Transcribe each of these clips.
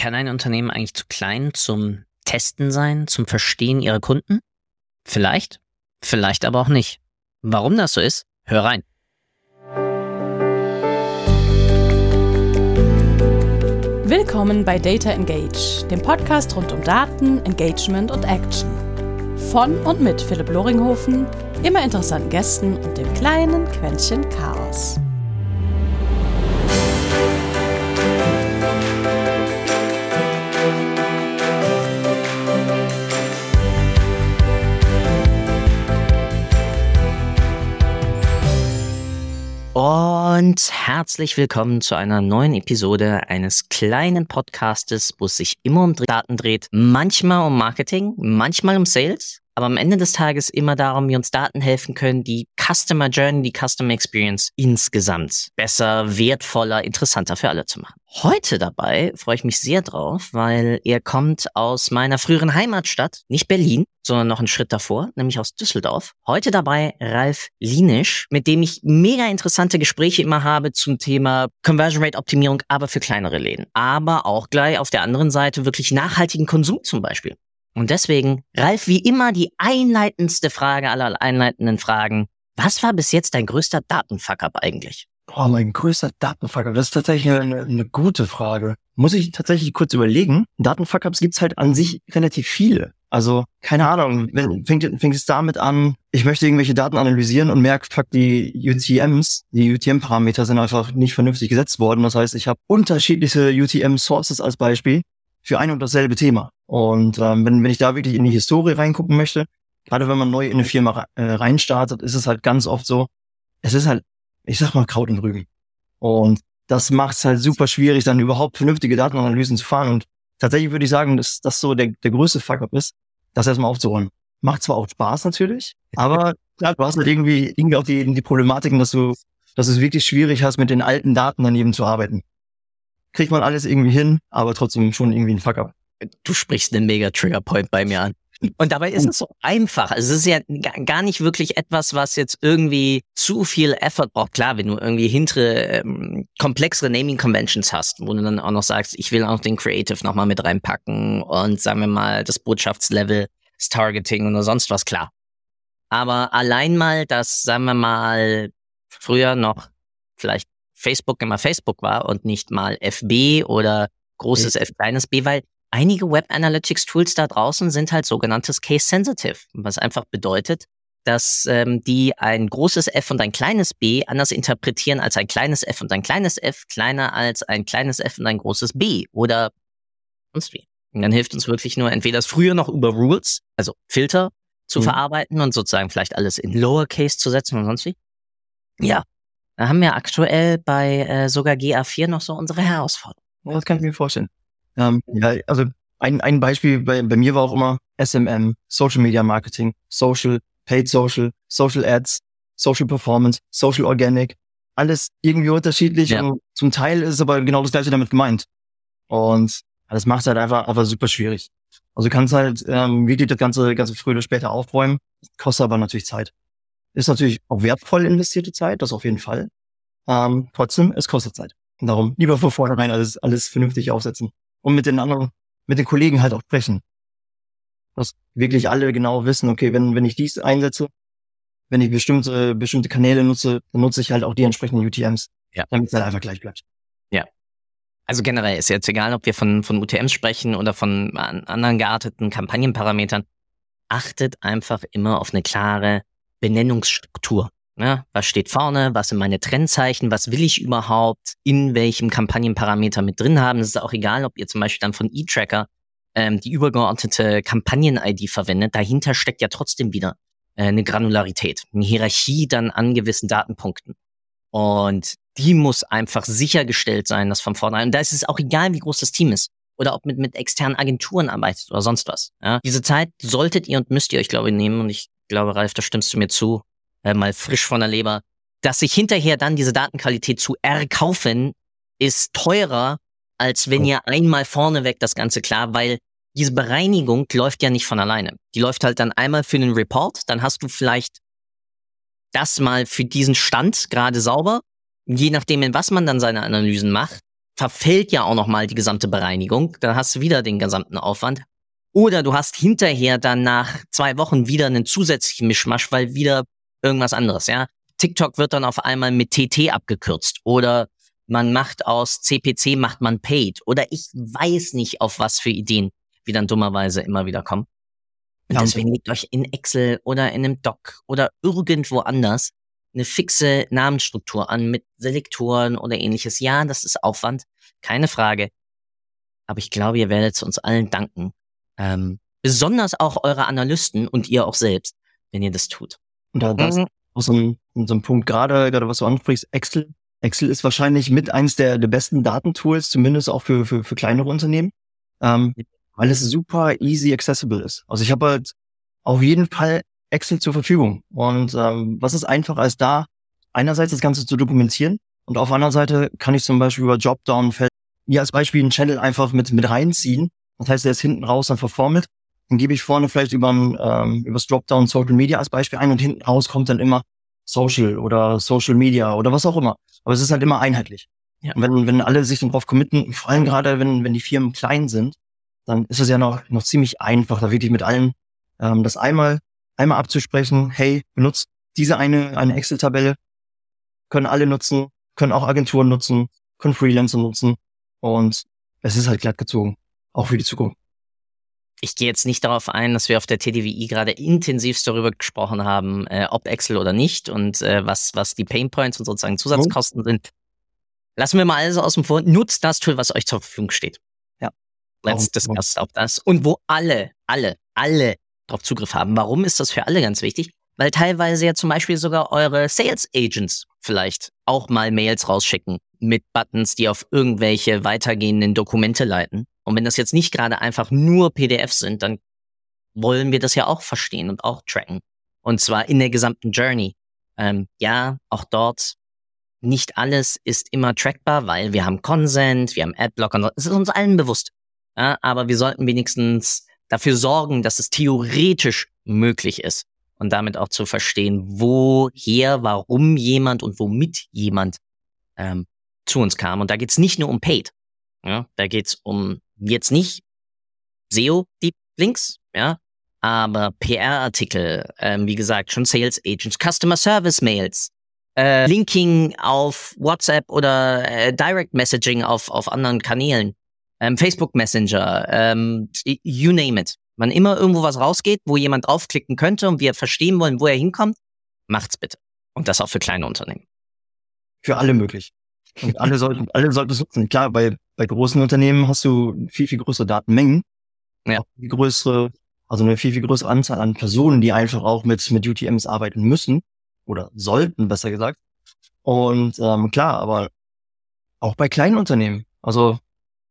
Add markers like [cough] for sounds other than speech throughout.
Kann ein Unternehmen eigentlich zu klein zum Testen sein, zum Verstehen ihrer Kunden? Vielleicht, vielleicht aber auch nicht. Warum das so ist, hör rein. Willkommen bei Data Engage, dem Podcast rund um Daten, Engagement und Action. Von und mit Philipp Loringhofen, immer interessanten Gästen und dem kleinen Quäntchen Chaos. Und herzlich willkommen zu einer neuen Episode eines kleinen Podcastes, wo es sich immer um Daten dreht. Manchmal um Marketing, manchmal um Sales, aber am Ende des Tages immer darum, wie uns Daten helfen können, die Customer Journey, die Customer Experience insgesamt besser, wertvoller, interessanter für alle zu machen. Heute dabei freue ich mich sehr drauf, weil er kommt aus meiner früheren Heimatstadt, nicht Berlin, sondern noch einen Schritt davor, nämlich aus Düsseldorf. Heute dabei Ralf Linisch, mit dem ich mega interessante Gespräche immer habe zum Thema Conversion Rate Optimierung, aber für kleinere Läden. Aber auch gleich auf der anderen Seite wirklich nachhaltigen Konsum zum Beispiel. Und deswegen, Ralf, wie immer die einleitendste Frage aller einleitenden Fragen. Was war bis jetzt dein größter Datenfuck-up eigentlich? Oh, mein größter Datenfuck-up, das ist tatsächlich eine, eine, gute Frage. Muss ich tatsächlich kurz überlegen. Datenfuck-ups gibt's halt an sich relativ viele. Also, keine Ahnung, fängt, fängt es damit an, ich möchte irgendwelche Daten analysieren und merke, fuck, die UTMs, die UTM-Parameter sind einfach nicht vernünftig gesetzt worden. Das heißt, ich habe unterschiedliche UTM-Sources als Beispiel für ein und dasselbe Thema. Und ähm, wenn, wenn ich da wirklich in die Historie reingucken möchte, gerade wenn man neu in eine Firma äh, reinstartet, ist es halt ganz oft so, es ist halt, ich sag mal, Kraut und Rüben. Und das macht es halt super schwierig, dann überhaupt vernünftige Datenanalysen zu fahren. Und tatsächlich würde ich sagen, dass das so der, der größte Fuck-up ist, das erstmal aufzuräumen. Macht zwar auch Spaß natürlich, [laughs] aber klar, du hast halt irgendwie, irgendwie auch die, die Problematiken, dass du, dass du es wirklich schwierig hast, mit den alten Daten daneben zu arbeiten kriegt man alles irgendwie hin, aber trotzdem schon irgendwie ein Fuck-up. Du sprichst einen mega Trigger-Point bei mir an. Und dabei ist es so einfach. Also es ist ja gar nicht wirklich etwas, was jetzt irgendwie zu viel Effort braucht. Klar, wenn du irgendwie hintere, ähm, komplexere Naming Conventions hast, wo du dann auch noch sagst, ich will auch den Creative nochmal mit reinpacken und sagen wir mal das Botschaftslevel, das Targeting oder sonst was, klar. Aber allein mal das, sagen wir mal, früher noch vielleicht Facebook immer Facebook war und nicht mal FB oder großes F kleines B, weil einige Web Analytics Tools da draußen sind halt sogenanntes Case Sensitive, was einfach bedeutet, dass ähm, die ein großes F und ein kleines B anders interpretieren als ein kleines F und ein kleines F kleiner als ein kleines F und ein großes B oder sonst wie. Und dann hilft uns wirklich nur entweder das früher noch über Rules, also Filter zu mhm. verarbeiten und sozusagen vielleicht alles in Lowercase zu setzen und sonst wie. Ja, da haben wir aktuell bei äh, sogar GA4 noch so unsere Herausforderungen. das kann ich mir vorstellen. Ähm, ja, also ein, ein Beispiel bei, bei mir war auch immer SMM, Social Media Marketing, Social, Paid Social, Social Ads, Social Performance, Social Organic. Alles irgendwie unterschiedlich ja. und zum Teil ist aber genau das gleiche damit gemeint. Und das macht es halt einfach, einfach super schwierig. Also du kannst halt ähm, wirklich das ganze, ganze früher oder später aufräumen, kostet aber natürlich Zeit. Ist natürlich auch wertvoll investierte Zeit, das auf jeden Fall. Ähm, trotzdem, es kostet Zeit. Und darum lieber von vornherein alles, alles vernünftig aufsetzen. Und mit den anderen, mit den Kollegen halt auch sprechen. Dass wirklich alle genau wissen, okay, wenn, wenn ich dies einsetze, wenn ich bestimmte, bestimmte Kanäle nutze, dann nutze ich halt auch die entsprechenden UTMs. Ja. Damit es halt einfach gleich bleibt. Ja. Also generell ist jetzt egal, ob wir von, von UTMs sprechen oder von anderen gearteten Kampagnenparametern. Achtet einfach immer auf eine klare Benennungsstruktur. Ne? Was steht vorne? Was sind meine Trennzeichen? Was will ich überhaupt in welchem Kampagnenparameter mit drin haben? Es ist auch egal, ob ihr zum Beispiel dann von E-Tracker ähm, die übergeordnete Kampagnen-ID verwendet. Dahinter steckt ja trotzdem wieder äh, eine Granularität, eine Hierarchie dann an gewissen Datenpunkten. Und die muss einfach sichergestellt sein, dass von vornherein, und da ist es auch egal, wie groß das Team ist oder ob mit, mit externen Agenturen arbeitet oder sonst was. Ja? Diese Zeit solltet ihr und müsst ihr euch, glaube ich, nehmen. Und ich glaube, Ralf, da stimmst du mir zu, äh, mal frisch von der Leber, dass sich hinterher dann diese Datenqualität zu erkaufen, ist teurer, als wenn oh. ihr einmal vorneweg das Ganze klar, weil diese Bereinigung läuft ja nicht von alleine. Die läuft halt dann einmal für den Report, dann hast du vielleicht das mal für diesen Stand gerade sauber. Je nachdem, in was man dann seine Analysen macht, verfällt ja auch nochmal die gesamte Bereinigung. Dann hast du wieder den gesamten Aufwand. Oder du hast hinterher dann nach zwei Wochen wieder einen zusätzlichen Mischmasch, weil wieder irgendwas anderes, ja. TikTok wird dann auf einmal mit TT abgekürzt oder man macht aus CPC macht man Paid oder ich weiß nicht auf was für Ideen, wie dann dummerweise immer wieder kommen. Und ja, deswegen legt euch in Excel oder in einem Doc oder irgendwo anders eine fixe Namensstruktur an mit Selektoren oder ähnliches. Ja, das ist Aufwand, keine Frage. Aber ich glaube, ihr werdet es uns allen danken. Ähm, besonders auch eure Analysten und ihr auch selbst, wenn ihr das tut. Und da, das mhm. aus so einem, so einem Punkt gerade, gerade was du ansprichst, Excel. Excel ist wahrscheinlich mit eins der, der besten Datentools, zumindest auch für, für, für kleinere Unternehmen, ähm, weil es super easy accessible ist. Also ich habe halt auf jeden Fall Excel zur Verfügung. Und ähm, was ist einfacher als da, einerseits das Ganze zu dokumentieren und auf einer Seite kann ich zum Beispiel über Dropdown-Feld hier als Beispiel einen Channel einfach mit, mit reinziehen. Das heißt, der ist hinten raus dann verformt. Dann gebe ich vorne vielleicht über ähm, übers Dropdown Social Media als Beispiel ein und hinten raus kommt dann immer Social oder Social Media oder was auch immer. Aber es ist halt immer einheitlich. Ja. Und wenn, wenn alle sich dann drauf committen, vor allem gerade wenn, wenn die Firmen klein sind, dann ist es ja noch, noch ziemlich einfach, da wirklich mit allen ähm, das einmal einmal abzusprechen, hey, benutzt diese eine, eine Excel-Tabelle, können alle nutzen, können auch Agenturen nutzen, können Freelancer nutzen und es ist halt glatt gezogen, auch für die Zukunft. Ich gehe jetzt nicht darauf ein, dass wir auf der TDWI gerade intensivst darüber gesprochen haben, äh, ob Excel oder nicht und äh, was, was die Painpoints und sozusagen Zusatzkosten oh. sind. Lassen wir mal alles außen vor. Nutzt das Tool, was euch zur Verfügung steht. Ja. Let's discuss auch das. Und wo alle, alle, alle darauf Zugriff haben. Warum ist das für alle ganz wichtig? Weil teilweise ja zum Beispiel sogar eure Sales Agents vielleicht auch mal Mails rausschicken mit Buttons, die auf irgendwelche weitergehenden Dokumente leiten. Und wenn das jetzt nicht gerade einfach nur PDFs sind, dann wollen wir das ja auch verstehen und auch tracken. Und zwar in der gesamten Journey. Ähm, ja, auch dort nicht alles ist immer trackbar, weil wir haben Consent, wir haben Adblocker, es ist uns allen bewusst. Ja, aber wir sollten wenigstens dafür sorgen, dass es theoretisch möglich ist und damit auch zu verstehen, woher, warum jemand und womit jemand ähm, zu uns kam. Und da geht's nicht nur um Paid. Ja, da geht's um jetzt nicht SEO Deep Links, ja, aber PR-Artikel, ähm, wie gesagt, schon Sales Agents, Customer Service Mails, äh, Linking auf WhatsApp oder äh, Direct Messaging auf, auf anderen Kanälen, ähm, Facebook Messenger, ähm, you name it. Wann immer irgendwo was rausgeht, wo jemand draufklicken könnte und wir verstehen wollen, wo er hinkommt, macht's bitte. Und das auch für kleine Unternehmen. Für alle möglich. Und alle sollten, alle sollten es nutzen. Klar, bei, bei großen Unternehmen hast du viel, viel größere Datenmengen. Ja. Viel größere, also eine viel, viel größere Anzahl an Personen, die einfach auch mit, mit UTMs arbeiten müssen. Oder sollten, besser gesagt. Und ähm, klar, aber auch bei kleinen Unternehmen. Also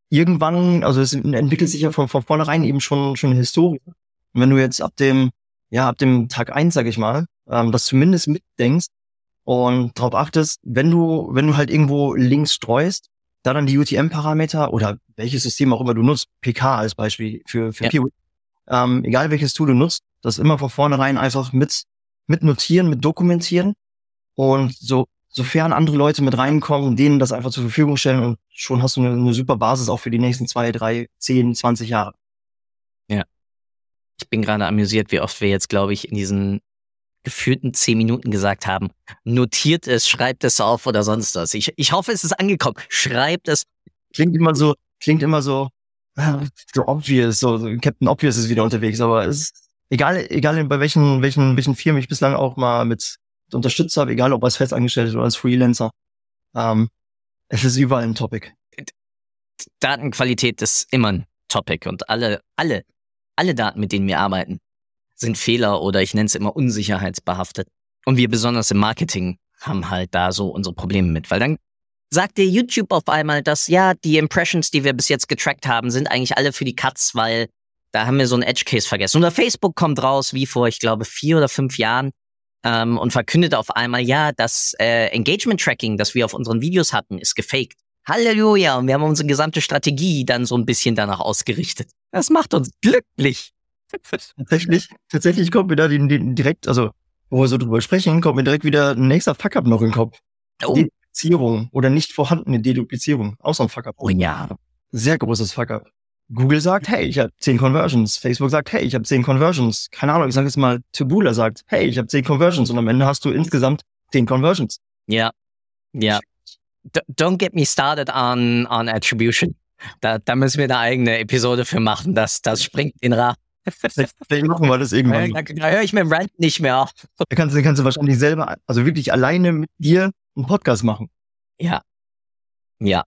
irgendwann, also es entwickelt sich ja von, von vornherein eben schon, schon eine Historie. Und wenn du jetzt ab dem, ja, ab dem Tag eins, sag ich mal, ähm, das zumindest mitdenkst und darauf achtest, wenn du, wenn du halt irgendwo Links streust, da dann die UTM-Parameter oder welches System auch immer du nutzt, PK als Beispiel für, für ja. ähm, egal welches Tool du nutzt, das immer von vornherein einfach mit, mit notieren, mit dokumentieren und so sofern andere Leute mit reinkommen, denen das einfach zur Verfügung stellen und schon hast du eine, eine super Basis auch für die nächsten zwei, drei, zehn, zwanzig Jahre. Ja. Ich bin gerade amüsiert, wie oft wir jetzt, glaube ich, in diesen gefühlten zehn Minuten gesagt haben, notiert es, schreibt es auf oder sonst was. Ich, ich hoffe, es ist angekommen. Schreibt es. Klingt immer so, klingt immer so, so obvious, so, so Captain Obvious ist wieder unterwegs, aber es ist egal, egal bei welchen, welchen, welchen Firmen ich bislang auch mal mit unterstützt habe, egal ob als Festangestellter oder als Freelancer. Ähm, es ist überall ein Topic. Datenqualität ist immer ein Topic und alle, alle, alle Daten, mit denen wir arbeiten, sind Fehler oder ich nenne es immer unsicherheitsbehaftet. Und wir besonders im Marketing haben halt da so unsere Probleme mit, weil dann sagt dir YouTube auf einmal, dass ja, die Impressions, die wir bis jetzt getrackt haben, sind eigentlich alle für die Cuts, weil da haben wir so einen Edge Case vergessen. Oder Facebook kommt raus, wie vor, ich glaube, vier oder fünf Jahren, ähm, und verkündet auf einmal, ja, das äh, Engagement-Tracking, das wir auf unseren Videos hatten, ist gefaked. Halleluja, und wir haben unsere gesamte Strategie dann so ein bisschen danach ausgerichtet. Das macht uns glücklich. [laughs] tatsächlich, tatsächlich kommt mir da die, die, direkt, also wo wir so drüber sprechen, kommt mir direkt wieder ein nächster Fuck-up noch in den Kopf. Oh. Die, Deduplizierung oder nicht vorhandene Deduplizierung. Außer ein Fuck-up. Oh ja. Sehr großes Fuck-up. Google sagt, hey, ich habe zehn Conversions. Facebook sagt, hey, ich habe zehn Conversions. Keine Ahnung, ich sage jetzt mal, Taboola sagt, hey, ich habe zehn Conversions. Und am Ende hast du insgesamt zehn Conversions. Ja. Ja. D don't get me started on, on attribution. Da, da müssen wir eine eigene Episode für machen. Das, das springt in Ra. Vielleicht machen wir das irgendwann. Da, da höre ich mit dem Rant nicht mehr auf. Da kannst, du kannst du wahrscheinlich selber, also wirklich alleine mit dir einen Podcast machen. Ja. Ja.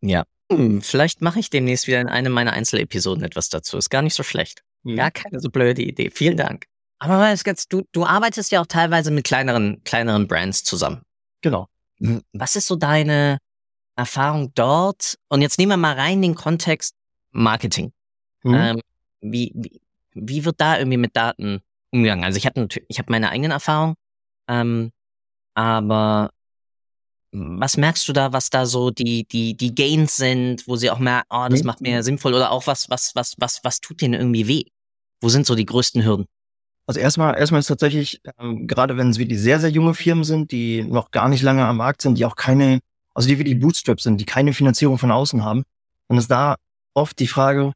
Ja. Hm, vielleicht mache ich demnächst wieder in einem meiner Einzelepisoden etwas dazu. Ist gar nicht so schlecht. Mhm. Ja, keine so blöde Idee. Vielen Dank. Aber mal ganz, du, du arbeitest ja auch teilweise mit kleineren, kleineren Brands zusammen. Genau. Hm, Was ist so deine Erfahrung dort? Und jetzt nehmen wir mal rein den Kontext Marketing. Mhm. Ähm, wie, wie, wie wird da irgendwie mit Daten umgegangen? Also ich habe natürlich, ich habe meine eigenen Erfahrungen, ähm, aber was merkst du da, was da so die, die, die Gains sind, wo sie auch merken, oh, das Mhm. macht mir sinnvoll oder auch was, was, was, was, was tut denen irgendwie weh? Wo sind so die größten Hürden? Also erstmal, erstmal ist tatsächlich, ähm, gerade wenn es wirklich sehr, sehr junge Firmen sind, die noch gar nicht lange am Markt sind, die auch keine, also die wirklich Bootstrap sind, die keine Finanzierung von außen haben, dann ist da oft die Frage,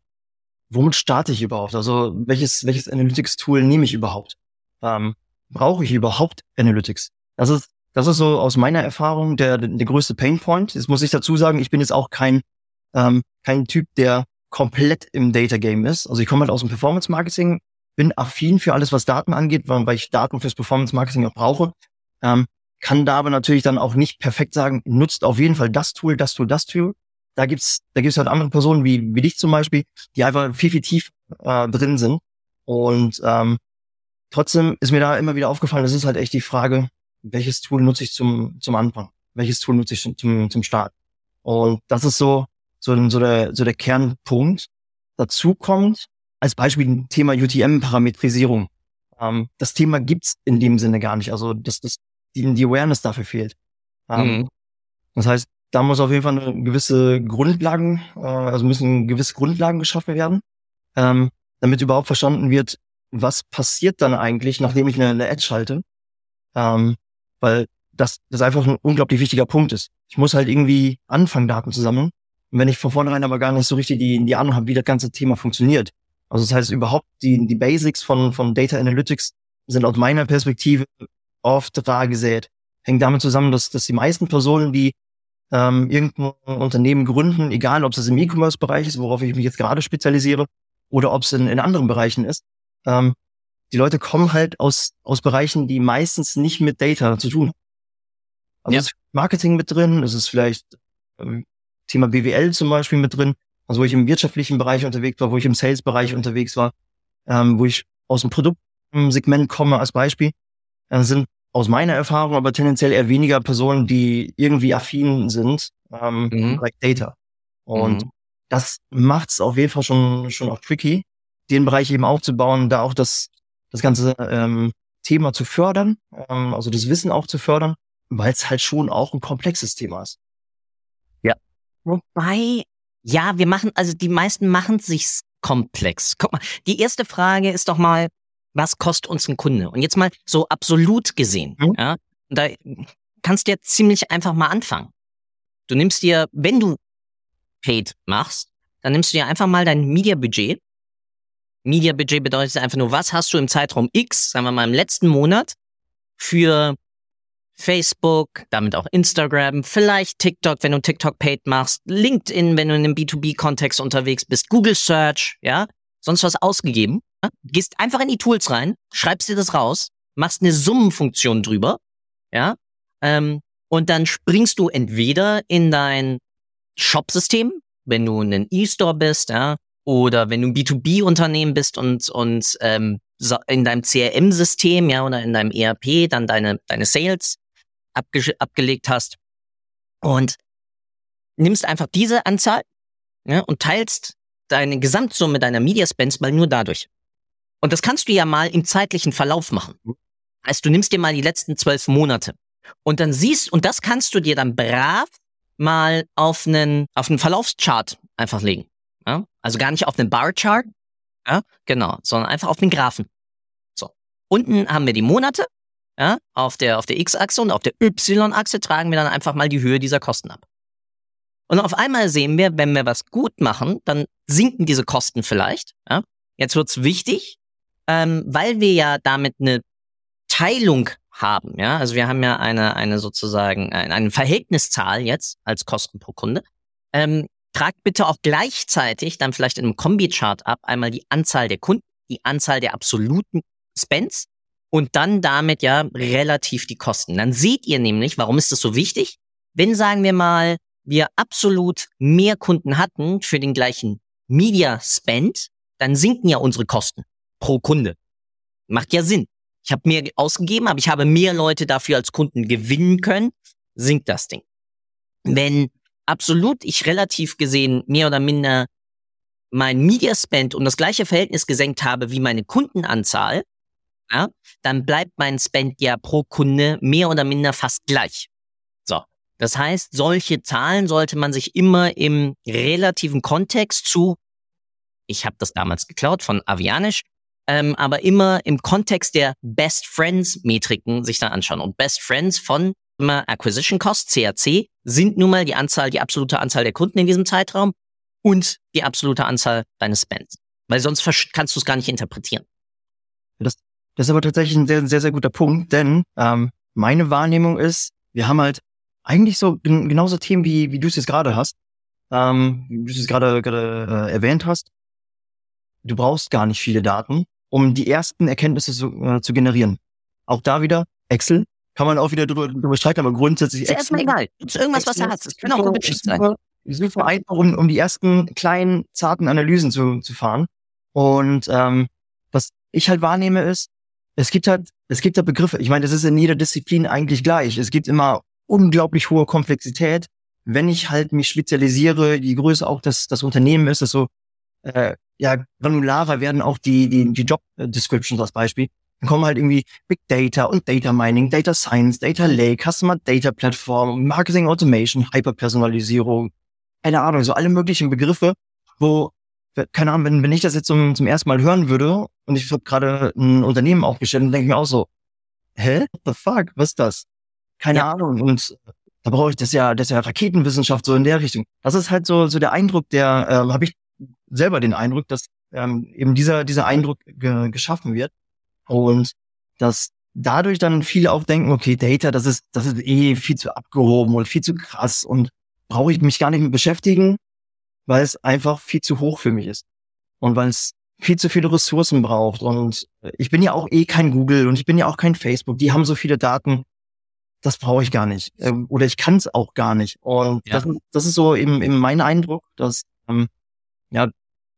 womit starte ich überhaupt? Also welches, welches Analytics-Tool nehme ich überhaupt? Ähm, brauche ich überhaupt Analytics? Das ist, das ist so aus meiner Erfahrung der, der größte Painpoint. Jetzt muss ich dazu sagen, ich bin jetzt auch kein, ähm, kein Typ, der komplett im Data Game ist. Also ich komme halt aus dem Performance Marketing, bin affin für alles, was Daten angeht, weil, ich Daten fürs Performance Marketing auch brauche. Ähm, kann da aber natürlich dann auch nicht perfekt sagen, nutzt auf jeden Fall das Tool, das Tool, das Tool. Da gibt's, da gibt's halt andere Personen wie, wie dich zum Beispiel, die einfach viel, viel tief äh, drin sind. Und ähm, trotzdem ist mir da immer wieder aufgefallen, das ist halt echt die Frage, welches Tool nutze ich zum, zum Anfang? Welches Tool nutze ich zum, zum, zum Start? Und das ist so, so, so, der, so der Kernpunkt. Dazu kommt als Beispiel ein Thema UTM-Parametrisierung. Ähm, das Thema gibt's in dem Sinne gar nicht. Also das, das, die, die Awareness dafür fehlt. Ähm, Mhm. Das heißt, da muss auf jeden Fall eine gewisse Grundlagen, äh, also müssen gewisse Grundlagen geschaffen werden, ähm, damit überhaupt verstanden wird, was passiert dann eigentlich, nachdem ich eine, eine Ad schalte. Ähm, weil das, das einfach ein unglaublich wichtiger Punkt ist. Ich muss halt irgendwie anfangen, Daten zu sammeln. Und wenn ich von vornherein aber gar nicht so richtig die, die Ahnung habe, wie das ganze Thema funktioniert. Also das heißt überhaupt, die, die Basics von, von Data Analytics sind aus meiner Perspektive oft rar gesät. Hängt damit zusammen, dass, dass die meisten Personen, die ähm, irgendein Unternehmen gründen, egal ob es im E-Commerce-Bereich ist, worauf ich mich jetzt gerade spezialisiere, oder ob es in, in anderen Bereichen ist, ähm, die Leute kommen halt aus, aus Bereichen, die meistens nicht mit Data zu tun haben. Also Ja. es ist Marketing mit drin, es ist vielleicht ähm, Thema BWL zum Beispiel mit drin, also wo ich im wirtschaftlichen Bereich unterwegs war, wo ich im Sales-Bereich unterwegs war, ähm, wo ich aus dem Produktsegment komme als Beispiel, äh, sind aus meiner Erfahrung aber tendenziell eher weniger Personen, die irgendwie affin sind ähm, Mhm. Bereich Data. Und Mhm. das macht's auf jeden Fall schon, schon auch tricky, den Bereich eben aufzubauen, da auch das, das ganze ähm, Thema zu fördern, ähm, also das Wissen auch zu fördern, weil es halt schon auch ein komplexes Thema ist. Wobei, ja, wir machen, also die meisten machen sich's komplex. Guck mal, die erste Frage ist doch mal, was kostet uns ein Kunde? Und jetzt mal so absolut gesehen, Mhm. ja, da kannst du ja ziemlich einfach mal anfangen. Du nimmst dir, wenn du Paid machst, dann nimmst du dir einfach mal dein Media-Budget. Media-Budget bedeutet einfach nur, was hast du im Zeitraum X, sagen wir mal im letzten Monat, für Facebook, damit auch Instagram, vielleicht TikTok, wenn du TikTok Paid machst, LinkedIn, wenn du in einem B2B-Kontext unterwegs bist, Google Search, ja, sonst was ausgegeben. Gehst einfach in die Tools rein, schreibst dir das raus, machst eine Summenfunktion drüber, ja, ähm, und dann springst du entweder in dein Shop-System, wenn du ein E-Store bist, ja, oder wenn du ein B2B-Unternehmen bist und, und ähm, in deinem CRM-System, ja, oder in deinem ERP dann deine, deine Sales abge abgelegt hast und nimmst einfach diese Anzahl ja, und teilst deine Gesamtsumme deiner Media Spends mal nur dadurch. Und das kannst du ja mal im zeitlichen Verlauf machen. Heißt, du nimmst dir mal die letzten zwölf Monate und dann siehst, und das kannst du dir dann brav mal auf einen, auf einen Verlaufschart einfach legen. Ja? Also gar nicht auf einen Barchart, ja? genau, sondern einfach auf den Graphen. So. Unten haben wir die Monate, Ja, auf der, auf der X-Achse und auf der Y-Achse tragen wir dann einfach mal die Höhe dieser Kosten ab. Und auf einmal sehen wir, wenn wir was gut machen, dann sinken diese Kosten vielleicht. Ja? Jetzt wird's wichtig, ähm, weil wir ja damit eine Teilung haben. Ja, also wir haben ja eine, eine sozusagen eine, eine Verhältniszahl jetzt als Kosten pro Kunde. Ähm, tragt bitte auch gleichzeitig dann vielleicht in einem Kombi-Chart ab einmal die Anzahl der Kunden, die Anzahl der absoluten Spends und dann damit ja relativ die Kosten. Dann seht ihr nämlich, warum ist das so wichtig? Wenn sagen wir mal, wir absolut mehr Kunden hatten für den gleichen Media Spend, dann sinken ja unsere Kosten pro Kunde. Macht ja Sinn. Ich habe mehr ausgegeben, aber ich habe mehr Leute dafür als Kunden gewinnen können, sinkt das Ding. Wenn absolut ich relativ gesehen mehr oder minder mein Media Spend um das gleiche Verhältnis gesenkt habe wie meine Kundenanzahl, ja, dann bleibt mein Spend ja pro Kunde mehr oder minder fast gleich. So. Das heißt, solche Zahlen sollte man sich immer im relativen Kontext zu, ich habe das damals geklaut von Avianisch, ähm, aber immer im Kontext der Best Friends Metriken sich dann anschauen. Und Best Friends von immer Acquisition Cost, CAC, sind nun mal die Anzahl, die absolute Anzahl der Kunden in diesem Zeitraum und die absolute Anzahl deines Spends. Weil sonst kannst du es gar nicht interpretieren. Das, das ist aber tatsächlich ein sehr, sehr, sehr guter Punkt, denn ähm, meine Wahrnehmung ist, wir haben halt eigentlich so genauso Themen, wie, wie du es jetzt gerade hast, ähm, wie du es gerade, äh, erwähnt hast. Du brauchst gar nicht viele Daten, um die ersten Erkenntnisse zu, äh, zu generieren. Auch da wieder Excel, kann man auch wieder drüber, drüber streiten, aber grundsätzlich. Ist erstmal egal. Ist irgendwas, was er hat. Das kann auch gut sein. Super einfach, um, um die ersten kleinen, zarten Analysen zu, zu fahren. Und ähm, was ich halt wahrnehme ist, es gibt halt, es gibt halt Begriffe. Ich meine, das ist in jeder Disziplin eigentlich gleich. Es gibt immer unglaublich hohe Komplexität. Wenn ich halt mich spezialisiere, je größer auch das, das Unternehmen ist, desto äh, ja, granularer werden auch die, die, die Job Descriptions als Beispiel. Dann kommen halt irgendwie Big Data und Data Mining, Data Science, Data Lake, Customer Data Platform, Marketing Automation, Hyperpersonalisierung, keine Ahnung, so alle möglichen Begriffe, wo, keine Ahnung, wenn, wenn ich das jetzt zum, zum ersten Mal hören würde und ich habe gerade ein Unternehmen aufgestellt, dann denke ich mir auch so, hä? What the fuck? Was ist das? Keine ja. Ahnung. Und da brauche ich das ja, das ist ja Raketenwissenschaft so in der Richtung. Das ist halt so, so der Eindruck, der ähm, habe ich selber den Eindruck, dass ähm, eben dieser, dieser Eindruck ge geschaffen wird. Und dass dadurch dann viele auch denken, okay, Data, das ist, das ist eh viel zu abgehoben und viel zu krass und brauche ich mich gar nicht mit beschäftigen, weil es einfach viel zu hoch für mich ist. Und weil es viel zu viele Ressourcen braucht. Und ich bin ja auch eh kein Google und ich bin ja auch kein Facebook. Die haben so viele Daten. Das brauche ich gar nicht. Ähm, oder ich kann es auch gar nicht. Und ja. das, das, ist so eben, eben mein Eindruck, dass ähm, ja,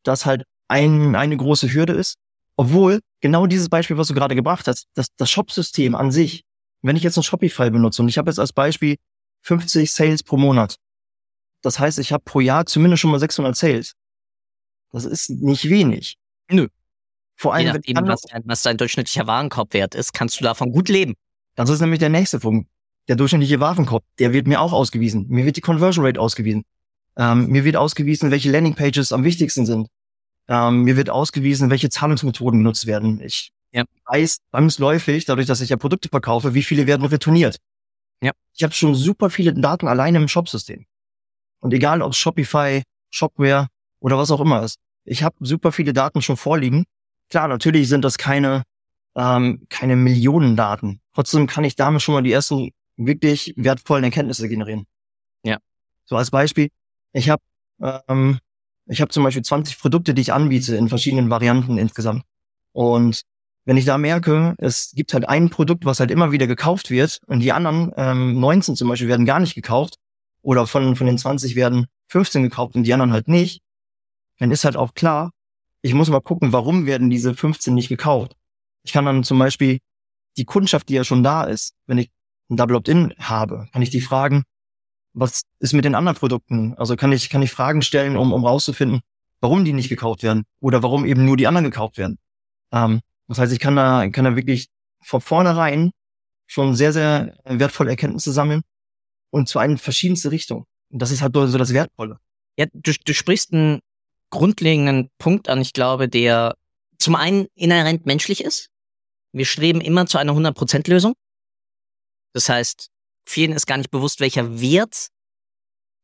das halt ein, eine große Hürde ist. Obwohl genau dieses Beispiel, was du gerade gebracht hast, das, das Shop-System an sich, wenn ich jetzt ein Shopify benutze und ich habe jetzt als Beispiel 50 Sales pro Monat, das heißt, ich habe pro Jahr zumindest schon mal 600 Sales. Das ist nicht wenig. Nö. Vor allem, Je nachdem, was, dein, was dein durchschnittlicher Warenkorbwert ist, kannst du davon gut leben. Das ist nämlich der nächste Punkt. Der durchschnittliche Warenkorb, der wird mir auch ausgewiesen. Mir wird die Conversion Rate ausgewiesen. Ähm, mir wird ausgewiesen, welche Landingpages am wichtigsten sind. Ähm, mir wird ausgewiesen, welche Zahlungsmethoden genutzt werden. Ich ja. weiß zwangsläufig, dadurch, dass ich ja Produkte verkaufe, wie viele werden retourniert. Ja. Ich habe schon super viele Daten alleine im Shopsystem. Und egal, ob Shopify, Shopware oder was auch immer ist. Ich habe super viele Daten schon vorliegen. Klar, natürlich sind das keine, ähm, keine Millionen Daten. Trotzdem kann ich damit schon mal die ersten wirklich wertvollen Erkenntnisse generieren. Ja. So als Beispiel, ich habe ähm, ich habe zum Beispiel 20 Produkte, die ich anbiete in verschiedenen Varianten insgesamt. Und wenn ich da merke, es gibt halt ein Produkt, was halt immer wieder gekauft wird und die anderen ähm, 19 zum Beispiel werden gar nicht gekauft oder von, von den 20 werden 15 gekauft und die anderen halt nicht, dann ist halt auch klar, ich muss mal gucken, warum werden diese 15 nicht gekauft. Ich kann dann zum Beispiel die Kundschaft, die ja schon da ist, wenn ich ein Double Opt-in habe, kann ich die fragen, was ist mit den anderen Produkten? Also kann ich, kann ich Fragen stellen, um, um rauszufinden, warum die nicht gekauft werden oder warum eben nur die anderen gekauft werden. Ähm, das heißt, ich kann da, kann da wirklich von vornherein schon sehr, sehr wertvolle Erkenntnisse sammeln und zu einen verschiedenste Richtungen. Und das ist halt so das Wertvolle. Ja, du, du sprichst einen grundlegenden Punkt an, ich glaube, der zum einen inhärent menschlich ist. Wir streben immer zu einer 100%-Lösung. Das heißt, vielen ist gar nicht bewusst, welcher Wert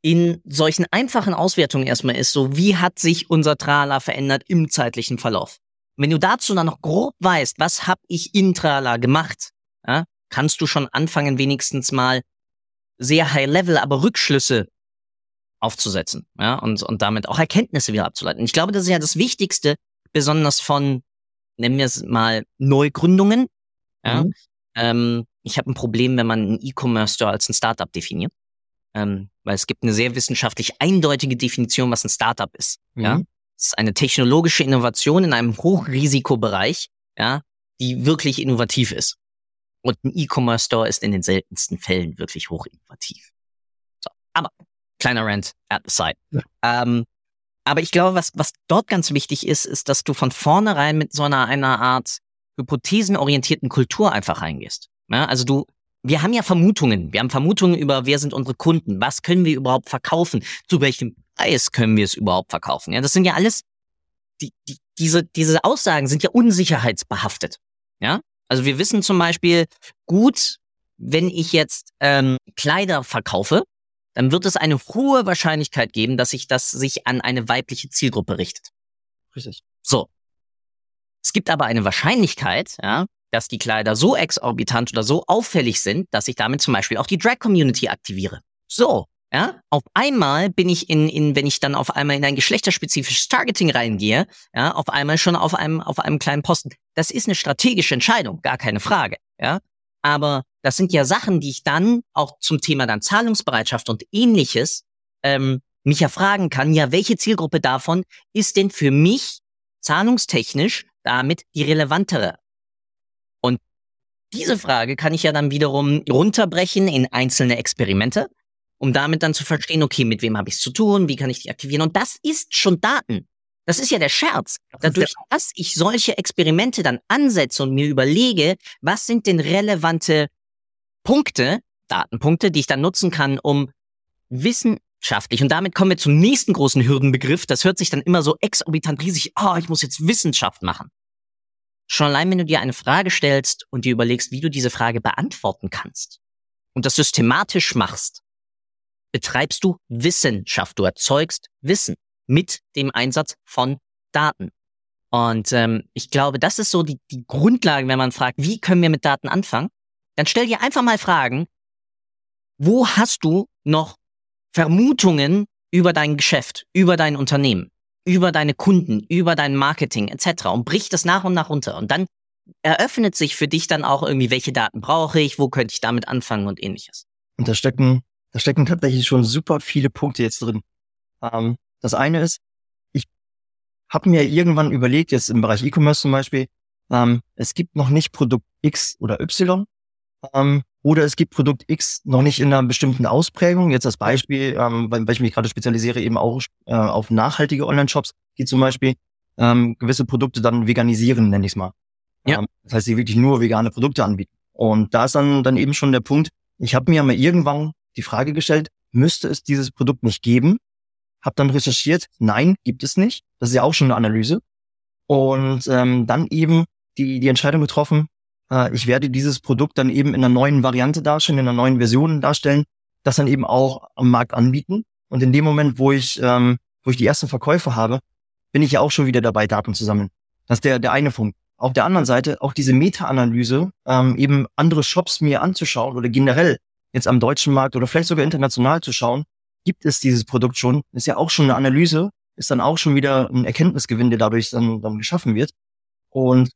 in solchen einfachen Auswertungen erstmal ist, so wie hat sich unser Trala verändert im zeitlichen Verlauf. Wenn du dazu dann noch grob weißt, was habe ich in Trala gemacht, ja, kannst du schon anfangen, wenigstens mal sehr high level, aber Rückschlüsse aufzusetzen, ja, und, und damit auch Erkenntnisse wieder abzuleiten. Ich glaube, das ist ja das Wichtigste, besonders von, nennen wir es mal, Neugründungen. Ja. Mhm. Ähm, ich habe ein Problem, wenn man einen E-Commerce-Store als ein Startup definiert. Ähm, weil es gibt eine sehr wissenschaftlich eindeutige Definition, was ein Startup ist. Mhm. Ja. Es ist eine technologische Innovation in einem Hochrisikobereich, ja, die wirklich innovativ ist. Und ein E-Commerce-Store ist in den seltensten Fällen wirklich hochinnovativ. So, aber kleiner Rant at the side. Ja. Ähm, aber ich glaube, was, was dort ganz wichtig ist, ist, dass du von vornherein mit so einer, einer Art hypothesenorientierten Kultur einfach reingehst. Ja, also du, wir haben ja Vermutungen. Wir haben Vermutungen über, wer sind unsere Kunden? Was können wir überhaupt verkaufen? Zu welchem Preis können wir es überhaupt verkaufen? Ja, das sind ja alles, die, die, diese, diese Aussagen sind ja unsicherheitsbehaftet. Ja, also wir wissen zum Beispiel gut, wenn ich jetzt ähm, Kleider verkaufe, dann wird es eine hohe Wahrscheinlichkeit geben, dass sich das sich an eine weibliche Zielgruppe richtet. Richtig. So. Es gibt aber eine Wahrscheinlichkeit, ja, dass die Kleider so exorbitant oder so auffällig sind, dass ich damit zum Beispiel auch die Drag-Community aktiviere. So, ja, auf einmal bin ich in, in, wenn ich dann auf einmal in ein geschlechterspezifisches Targeting reingehe, ja, auf einmal schon auf einem, auf einem kleinen Posten. Das ist eine strategische Entscheidung, gar keine Frage, ja. Aber das sind ja Sachen, die ich dann auch zum Thema dann Zahlungsbereitschaft und ähnliches ähm, mich ja fragen kann, ja, welche Zielgruppe davon ist denn für mich zahlungstechnisch damit die relevantere? Diese Frage kann ich ja dann wiederum runterbrechen in einzelne Experimente um damit dann zu verstehen, okay, mit wem habe ich es zu tun, wie kann ich die aktivieren. Und das ist schon Daten. Das ist ja der Scherz. Dadurch, dass ich solche Experimente dann ansetze und mir überlege, was sind denn relevante Punkte, Datenpunkte, die ich dann nutzen kann, um wissenschaftlich, und damit kommen wir zum nächsten großen Hürdenbegriff, das hört sich dann immer so exorbitant riesig, oh, ich muss jetzt Wissenschaft machen. Schon allein, wenn du dir eine Frage stellst und dir überlegst, wie du diese Frage beantworten kannst und das systematisch machst, betreibst du Wissenschaft. Du erzeugst Wissen mit dem Einsatz von Daten. Und ähm, ich glaube, das ist so die, die Grundlage, wenn man fragt, wie können wir mit Daten anfangen? Dann stell dir einfach mal Fragen, wo hast du noch Vermutungen über dein Geschäft, über dein Unternehmen, über deine Kunden, über dein Marketing etc. und brich das nach und nach runter. Und dann eröffnet sich für dich dann auch irgendwie, welche Daten brauche ich, wo könnte ich damit anfangen und ähnliches. Und da stecken da stecken tatsächlich schon super viele Punkte jetzt drin. Ähm, das eine ist, ich habe mir irgendwann überlegt, jetzt im Bereich E-Commerce zum Beispiel, ähm, es gibt noch nicht Produkt X oder Y ähm, oder es gibt Produkt X noch nicht in einer bestimmten Ausprägung. Jetzt als Beispiel, ähm, weil, weil ich mich gerade spezialisiere, eben auch äh, auf nachhaltige Online-Shops, die zum Beispiel ähm, gewisse Produkte dann veganisieren, nenne ich es mal. Ja. Ähm, das heißt, die wirklich nur vegane Produkte anbieten. Und da ist dann, dann eben schon der Punkt, ich habe mir mal irgendwann die Frage gestellt, müsste es dieses Produkt nicht geben? Hab dann recherchiert, nein, gibt es nicht. Das ist ja auch schon eine Analyse. Und ähm, dann eben die, die Entscheidung getroffen, äh, ich werde dieses Produkt dann eben in einer neuen Variante darstellen, in einer neuen Version darstellen, das dann eben auch am Markt anbieten. Und in dem Moment, wo ich, ähm, wo ich die ersten Verkäufe habe, bin ich ja auch schon wieder dabei, Daten zu sammeln. Das ist der, der eine Punkt. Auf der anderen Seite auch diese Meta-Analyse, ähm, eben andere Shops mir anzuschauen oder generell jetzt am deutschen Markt oder vielleicht sogar international zu schauen, gibt es dieses Produkt schon, ist ja auch schon eine Analyse, ist dann auch schon wieder ein Erkenntnisgewinn, der dadurch dann, dann geschaffen wird. Und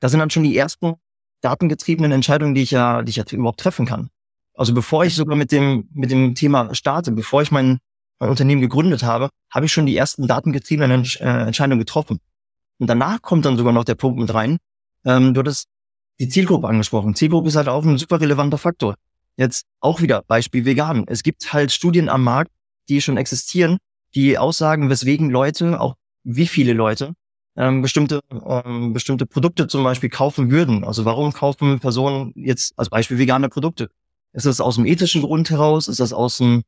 da sind dann schon die ersten datengetriebenen Entscheidungen, die ich ja, die ich ja überhaupt treffen kann. Also bevor ich sogar mit dem, mit dem Thema starte, bevor ich mein, mein Unternehmen gegründet habe, habe ich schon die ersten datengetriebenen äh, Entscheidungen getroffen. Und danach kommt dann sogar noch der Punkt mit rein. Ähm, du hattest die Zielgruppe angesprochen. Zielgruppe ist halt auch ein super relevanter Faktor. Jetzt auch wieder Beispiel vegan. Es gibt halt Studien am Markt, die schon existieren, die aussagen, weswegen Leute, auch wie viele Leute, ähm, bestimmte, ähm, bestimmte Produkte zum Beispiel kaufen würden. Also warum kaufen Personen jetzt als Beispiel vegane Produkte? Ist das aus dem ethischen Grund heraus? Ist das aus dem,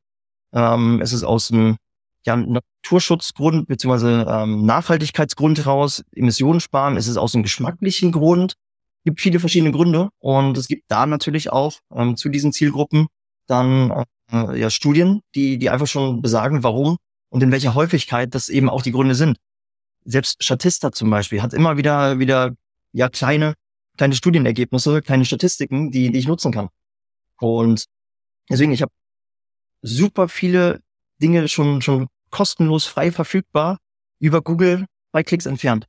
ähm, ist es aus dem ja, Naturschutzgrund beziehungsweise ähm, Nachhaltigkeitsgrund heraus? Emissionen sparen? Ist es aus dem geschmacklichen Grund? gibt viele verschiedene Gründe und es gibt da natürlich auch ähm, zu diesen Zielgruppen dann äh, ja Studien, die die einfach schon besagen, warum und in welcher Häufigkeit das eben auch die Gründe sind. Selbst Statista zum Beispiel hat immer wieder wieder ja kleine kleine Studienergebnisse, kleine Statistiken, die die ich nutzen kann. Und deswegen ich habe super viele Dinge schon schon kostenlos frei verfügbar über Google bei Klicks entfernt.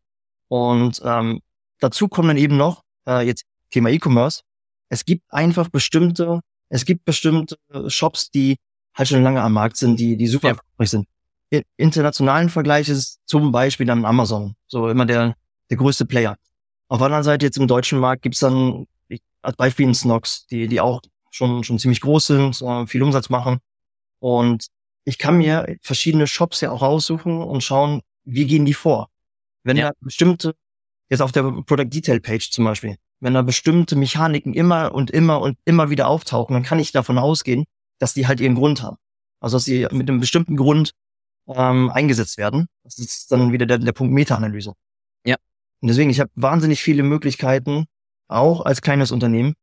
Und ähm, dazu kommen dann eben noch äh, jetzt Thema E-Commerce. Es gibt einfach bestimmte, es gibt bestimmte Shops, die halt schon lange am Markt sind, die die super ja. erfolgreich sind. In internationalen Vergleich ist zum Beispiel dann Amazon, so immer der der größte Player. Auf der anderen Seite jetzt im deutschen Markt gibt's dann als Beispiel ein Snox, die die auch schon schon ziemlich groß sind, äh, viel Umsatz machen. Und ich kann mir verschiedene Shops ja auch raussuchen und schauen, wie gehen die vor. Wenn ja. da bestimmte, jetzt auf der Product Detail Page zum Beispiel, wenn da bestimmte Mechaniken immer und immer und immer wieder auftauchen, dann kann ich davon ausgehen, dass die halt ihren Grund haben. Also dass sie mit einem bestimmten Grund ähm, eingesetzt werden. Das ist dann wieder der, der Punkt Meta-Analyse. Ja. Und deswegen, ich habe wahnsinnig viele Möglichkeiten, auch als kleines Unternehmen,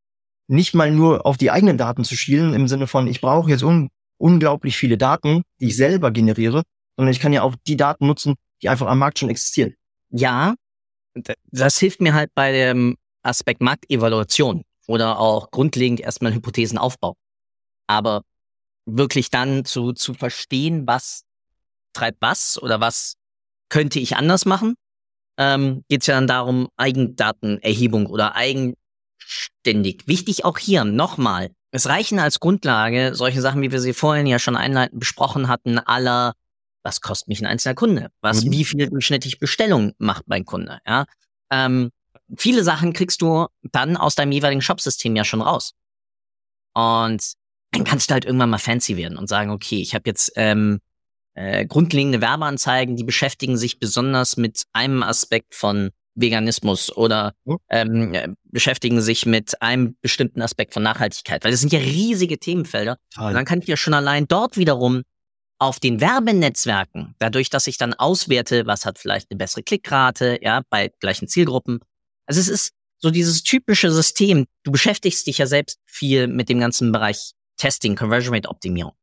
nicht mal nur auf die eigenen Daten zu schielen, im Sinne von, ich brauche jetzt un unglaublich viele Daten, die ich selber generiere, sondern ich kann ja auch die Daten nutzen, die einfach am Markt schon existieren. Ja, das hilft mir halt bei dem Aspekt Marktevaluation oder auch grundlegend erstmal Hypothesenaufbau. Aber wirklich dann zu, zu verstehen, was treibt was oder was könnte ich anders machen, ähm, geht es ja dann darum, Eigendatenerhebung oder eigenständig. Wichtig auch hier nochmal, es reichen als Grundlage solche Sachen, wie wir sie vorhin ja schon einleitend besprochen hatten, aller, was kostet mich ein einzelner Kunde? Was, mhm. wie viel durchschnittlich Bestellung macht mein Kunde? Ja, ähm, viele Sachen kriegst du dann aus deinem jeweiligen Shopsystem ja schon raus. Und dann kannst du halt irgendwann mal fancy werden und sagen, okay, ich habe jetzt ähm, äh, grundlegende Werbeanzeigen, die beschäftigen sich besonders mit einem Aspekt von Veganismus oder ähm, äh, beschäftigen sich mit einem bestimmten Aspekt von Nachhaltigkeit, weil das sind ja riesige Themenfelder. Und dann kann ich ja schon allein dort wiederum auf den Werbenetzwerken, dadurch, dass ich dann auswerte, was hat vielleicht eine bessere Klickrate, ja, bei gleichen Zielgruppen. Also es ist so dieses typische System. Du beschäftigst dich ja selbst viel mit dem ganzen Bereich Testing, Conversion Rate Optimierung.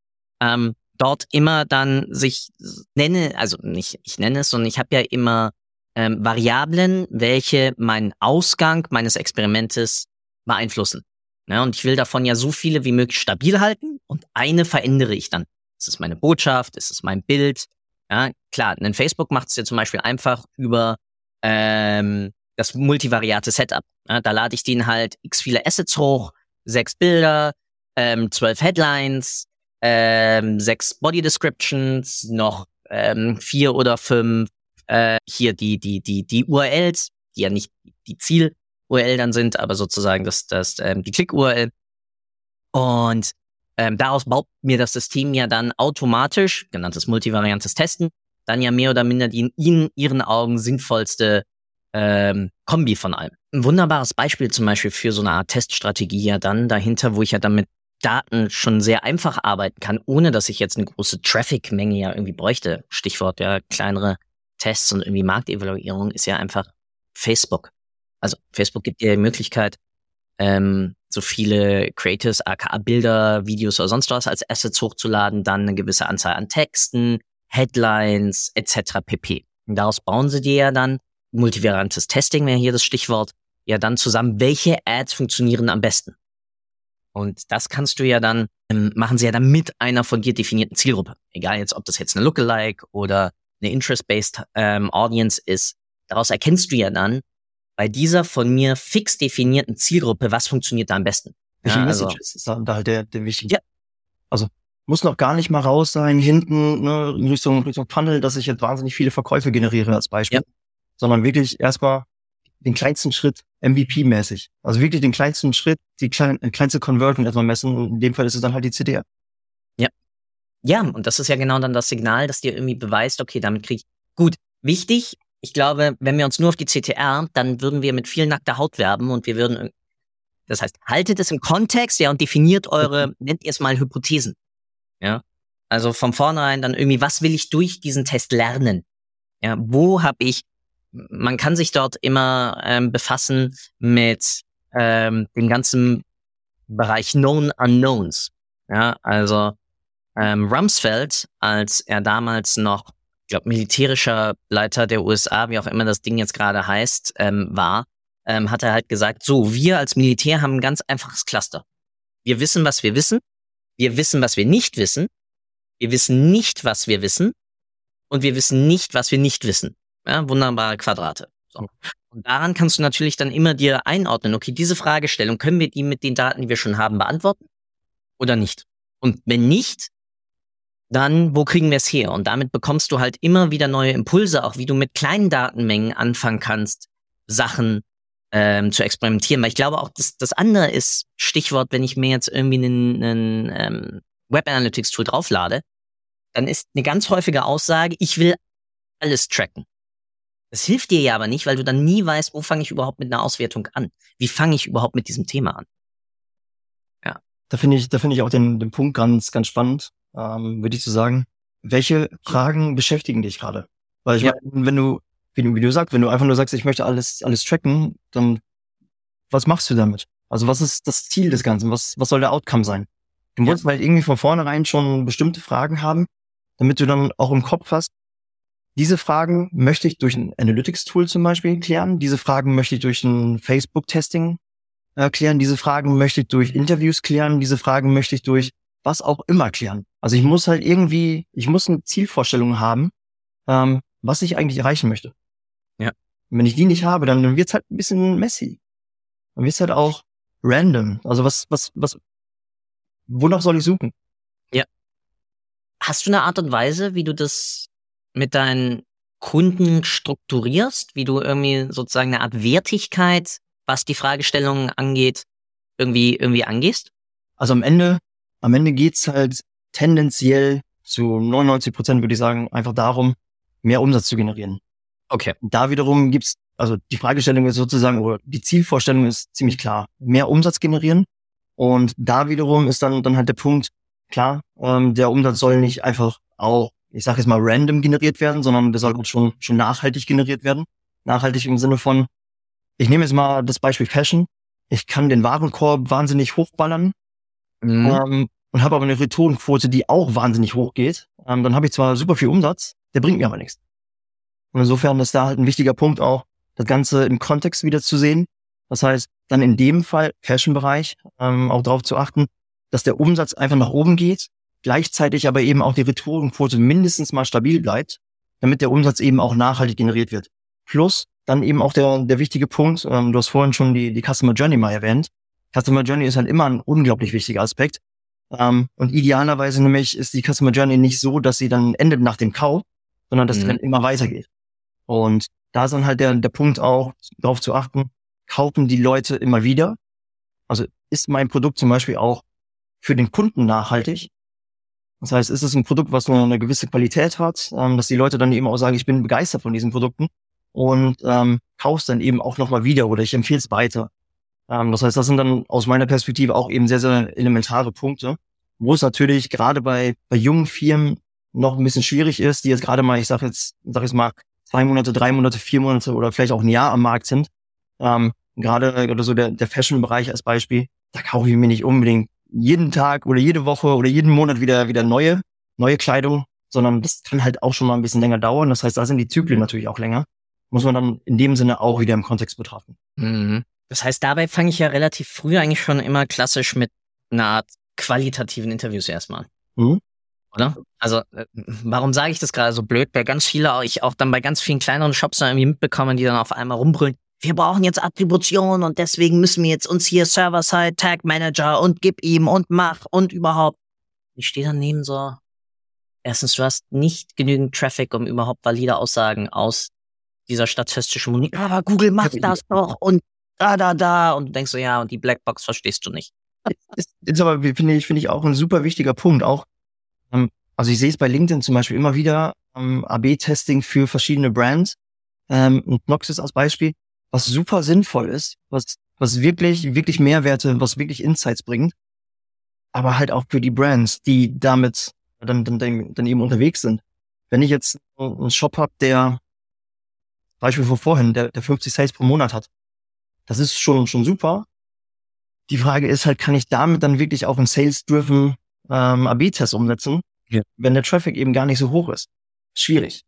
Ähm, dort immer dann sich nenne, also nicht ich nenne es, sondern ich habe ja immer ähm, Variablen, welche meinen Ausgang meines Experimentes beeinflussen. Ja, und ich will davon ja so viele wie möglich stabil halten und eine verändere ich dann. Ist es meine Botschaft? Ist es mein Bild? Ja, klar, ein Facebook macht es ja zum Beispiel einfach über ähm, das multivariate Setup. Ja, da lade ich denen halt x viele Assets hoch, sechs Bilder, ähm, zwölf Headlines, ähm, sechs Body Descriptions, noch ähm, vier oder fünf äh, hier die, die, die, die URLs, die ja nicht die Ziel-URL dann sind, aber sozusagen das, das, ähm, die Klick-URL. Und ähm, daraus baut mir das System ja dann automatisch, genanntes multivariantes Testen, dann ja mehr oder minder die in ihnen, ihren Augen sinnvollste ähm, Kombi von allem. Ein wunderbares Beispiel zum Beispiel für so eine Art Teststrategie ja dann dahinter, wo ich ja dann mit Daten schon sehr einfach arbeiten kann, ohne dass ich jetzt eine große Traffic-Menge ja irgendwie bräuchte. Stichwort ja kleinere Tests und irgendwie Marktevaluierung ist ja einfach Facebook. Also Facebook gibt dir die Möglichkeit, ähm, so viele Creators, aka Bilder, Videos oder sonst was als Assets hochzuladen, dann eine gewisse Anzahl an Texten, Headlines etc. pp. Und daraus bauen sie dir ja dann multivariantes Testing wäre hier das Stichwort, ja dann zusammen, welche Ads funktionieren am besten. Und das kannst du ja dann, ähm, machen sie ja dann mit einer von dir definierten Zielgruppe. Egal jetzt, ob das jetzt eine Lookalike oder eine Interest-Based ähm, Audience ist. Daraus erkennst du ja dann, bei dieser von mir fix definierten Zielgruppe, was funktioniert da am besten? Welche ja, also, Messages ist da halt der, der wichtige. Ja. Also muss noch gar nicht mal raus sein, hinten, ne, in Richtung, Richtung Funnel, dass ich jetzt wahnsinnig viele Verkäufe generiere als Beispiel. Ja. Sondern wirklich erstmal den kleinsten Schritt MVP-mäßig. Also wirklich den kleinsten Schritt, die klein, äh, kleinste Conversion erstmal messen. Und in dem Fall ist es dann halt die CDR. Ja. Ja, und das ist ja genau dann das Signal, das dir irgendwie beweist, okay, damit krieg ich. Gut, wichtig, ich glaube, wenn wir uns nur auf die CTR, dann würden wir mit viel nackter Haut werben und wir würden, das heißt, haltet es im Kontext, ja, und definiert eure, nennt ihr es mal Hypothesen. Ja. Also von vornherein dann irgendwie, was will ich durch diesen Test lernen? Ja, wo habe ich man kann sich dort immer ähm, befassen mit ähm, dem ganzen Bereich Known Unknowns. Ja, also ähm, Rumsfeld, als er damals noch, ich glaube, militärischer Leiter der USA, wie auch immer das Ding jetzt gerade heißt, ähm, war, ähm, hat er halt gesagt, so, wir als Militär haben ein ganz einfaches Cluster. Wir wissen, was wir wissen. Wir wissen, was wir nicht wissen. Wir wissen nicht, was wir wissen. Und wir wissen nicht, was wir nicht wissen. Ja, wunderbare Quadrate. So. Und daran kannst du natürlich dann immer dir einordnen, okay, diese Fragestellung, können wir die mit den Daten, die wir schon haben, beantworten oder nicht? Und wenn nicht, dann wo kriegen wir es her? Und damit bekommst du halt immer wieder neue Impulse, auch wie du mit kleinen Datenmengen anfangen kannst, Sachen ähm, zu experimentieren. Weil ich glaube auch, das, das andere ist Stichwort, wenn ich mir jetzt irgendwie einen, einen ähm, Web Analytics Tool drauflade, dann ist eine ganz häufige Aussage, ich will alles tracken. Das hilft dir ja aber nicht, weil du dann nie weißt, wo fange ich überhaupt mit einer Auswertung an? Wie fange ich überhaupt mit diesem Thema an? Ja. Da finde ich, da finde ich auch den, den Punkt ganz, ganz spannend, ähm, würde ich so sagen. Welche Fragen beschäftigen dich gerade? Weil ich ja. meine, wenn du wie du, wie du sagst, wenn du einfach nur sagst, ich möchte alles, alles tracken, dann was machst du damit? Also was ist das Ziel des Ganzen? Was, was soll der Outcome sein? Du musst ja. halt irgendwie von vornherein schon bestimmte Fragen haben, damit du dann auch im Kopf hast, diese Fragen möchte ich durch ein Analytics-Tool zum Beispiel klären. Diese Fragen möchte ich durch ein Facebook-Testing äh, klären. Diese Fragen möchte ich durch Interviews klären. Diese Fragen möchte ich durch was auch immer klären. Also ich muss halt irgendwie, ich muss eine Zielvorstellung haben, ähm, was ich eigentlich erreichen möchte. Ja. Und wenn ich die nicht habe, dann, dann wird's halt ein bisschen messy. Dann wird's halt auch random. Also was, was, was, wonach soll ich suchen? Ja. Hast du eine Art und Weise, wie du das mit deinen Kunden strukturierst, wie du irgendwie sozusagen eine Art Wertigkeit, was die Fragestellungen angeht, irgendwie, irgendwie angehst? Also am Ende, am Ende geht's halt tendenziell zu 99 Prozent, würde ich sagen, einfach darum, mehr Umsatz zu generieren. Okay. Da wiederum gibt's, also die Fragestellung ist sozusagen, oder die Zielvorstellung ist ziemlich klar. Mehr Umsatz generieren. Und da wiederum ist dann, dann halt der Punkt, klar, ähm, der Umsatz soll nicht einfach auch, ich sage jetzt mal random generiert werden, sondern der soll halt schon, schon nachhaltig generiert werden. Nachhaltig im Sinne von, ich nehme jetzt mal das Beispiel Fashion. Ich kann den Warenkorb wahnsinnig hochballern mhm. ähm, und habe aber eine Retourenquote, die auch wahnsinnig hoch geht. Ähm, dann habe ich zwar super viel Umsatz, der bringt mir aber nichts. Und insofern ist da halt ein wichtiger Punkt auch, das Ganze im Kontext wieder zu sehen. Das heißt, dann in dem Fall, Fashion-Bereich, ähm, auch darauf zu achten, dass der Umsatz einfach nach oben geht, gleichzeitig aber eben auch die Retourenquote mindestens mal stabil bleibt, damit der Umsatz eben auch nachhaltig generiert wird. Plus dann eben auch der, der wichtige Punkt, ähm, du hast vorhin schon die, die Customer Journey mal erwähnt. Customer Journey ist halt immer ein unglaublich wichtiger Aspekt. Ähm, und idealerweise nämlich ist die Customer Journey nicht so, dass sie dann endet nach dem Kauf, sondern dass mhm. sie dann immer weitergeht. Und da ist dann halt der, der Punkt auch, darauf zu achten, kaufen die Leute immer wieder? Also ist mein Produkt zum Beispiel auch für den Kunden nachhaltig? Das heißt, ist es ein Produkt, was nur eine gewisse Qualität hat, ähm, dass die Leute dann eben auch sagen, ich bin begeistert von diesen Produkten und ähm, kaufst dann eben auch nochmal wieder oder ich empfehle es weiter. Ähm, das heißt, das sind dann aus meiner Perspektive auch eben sehr, sehr elementare Punkte, wo es natürlich gerade bei, bei jungen Firmen noch ein bisschen schwierig ist, die jetzt gerade mal, ich sage jetzt, sag jetzt mal, zwei Monate, drei Monate, vier Monate oder vielleicht auch ein Jahr am Markt sind. Ähm, gerade oder so der, der Fashion-Bereich als Beispiel, da kaufe ich mir nicht unbedingt jeden Tag oder jede Woche oder jeden Monat wieder wieder neue neue Kleidung, sondern das kann halt auch schon mal ein bisschen länger dauern. Das heißt, da sind die Zyklen natürlich auch länger. Muss man dann in dem Sinne auch wieder im Kontext betrachten. Mhm. Das heißt, dabei fange ich ja relativ früh eigentlich schon immer klassisch mit einer Art qualitativen Interviews erstmal. Mhm oder? Also, äh, warum sage ich das gerade so blöd? Weil ganz viele, ich auch dann bei ganz vielen kleineren Shops dann irgendwie mitbekommen, die dann auf einmal rumbrüllen, wir brauchen jetzt Attribution und deswegen müssen wir jetzt uns hier Server-Side Tag Manager und gib ihm und mach und überhaupt. Ich stehe daneben so, erstens, du hast nicht genügend Traffic, um überhaupt valide Aussagen aus dieser statistischen Muni. Aber Google macht das doch und da, da, da. Und du denkst so, ja, und die Blackbox verstehst du nicht. Ist, ist aber, finde ich, finde ich auch ein super wichtiger Punkt. Auch ähm, also ich sehe es bei LinkedIn zum Beispiel immer wieder, ähm, AB-Testing für verschiedene Brands ähm, und Noxus als Beispiel, was super sinnvoll ist, was, was wirklich, wirklich Mehrwerte, was wirklich Insights bringt, aber halt auch für die Brands, die damit dann, dann, dann, eben unterwegs sind. Wenn ich jetzt einen Shop habe, der Beispiel von vorhin, der, der 50 Sales pro Monat hat. Das ist schon, schon super. Die Frage ist halt, kann ich damit dann wirklich auch einen Sales-driven ähm, AB-Test umsetzen, ja. wenn der Traffic eben gar nicht so hoch ist? Schwierig.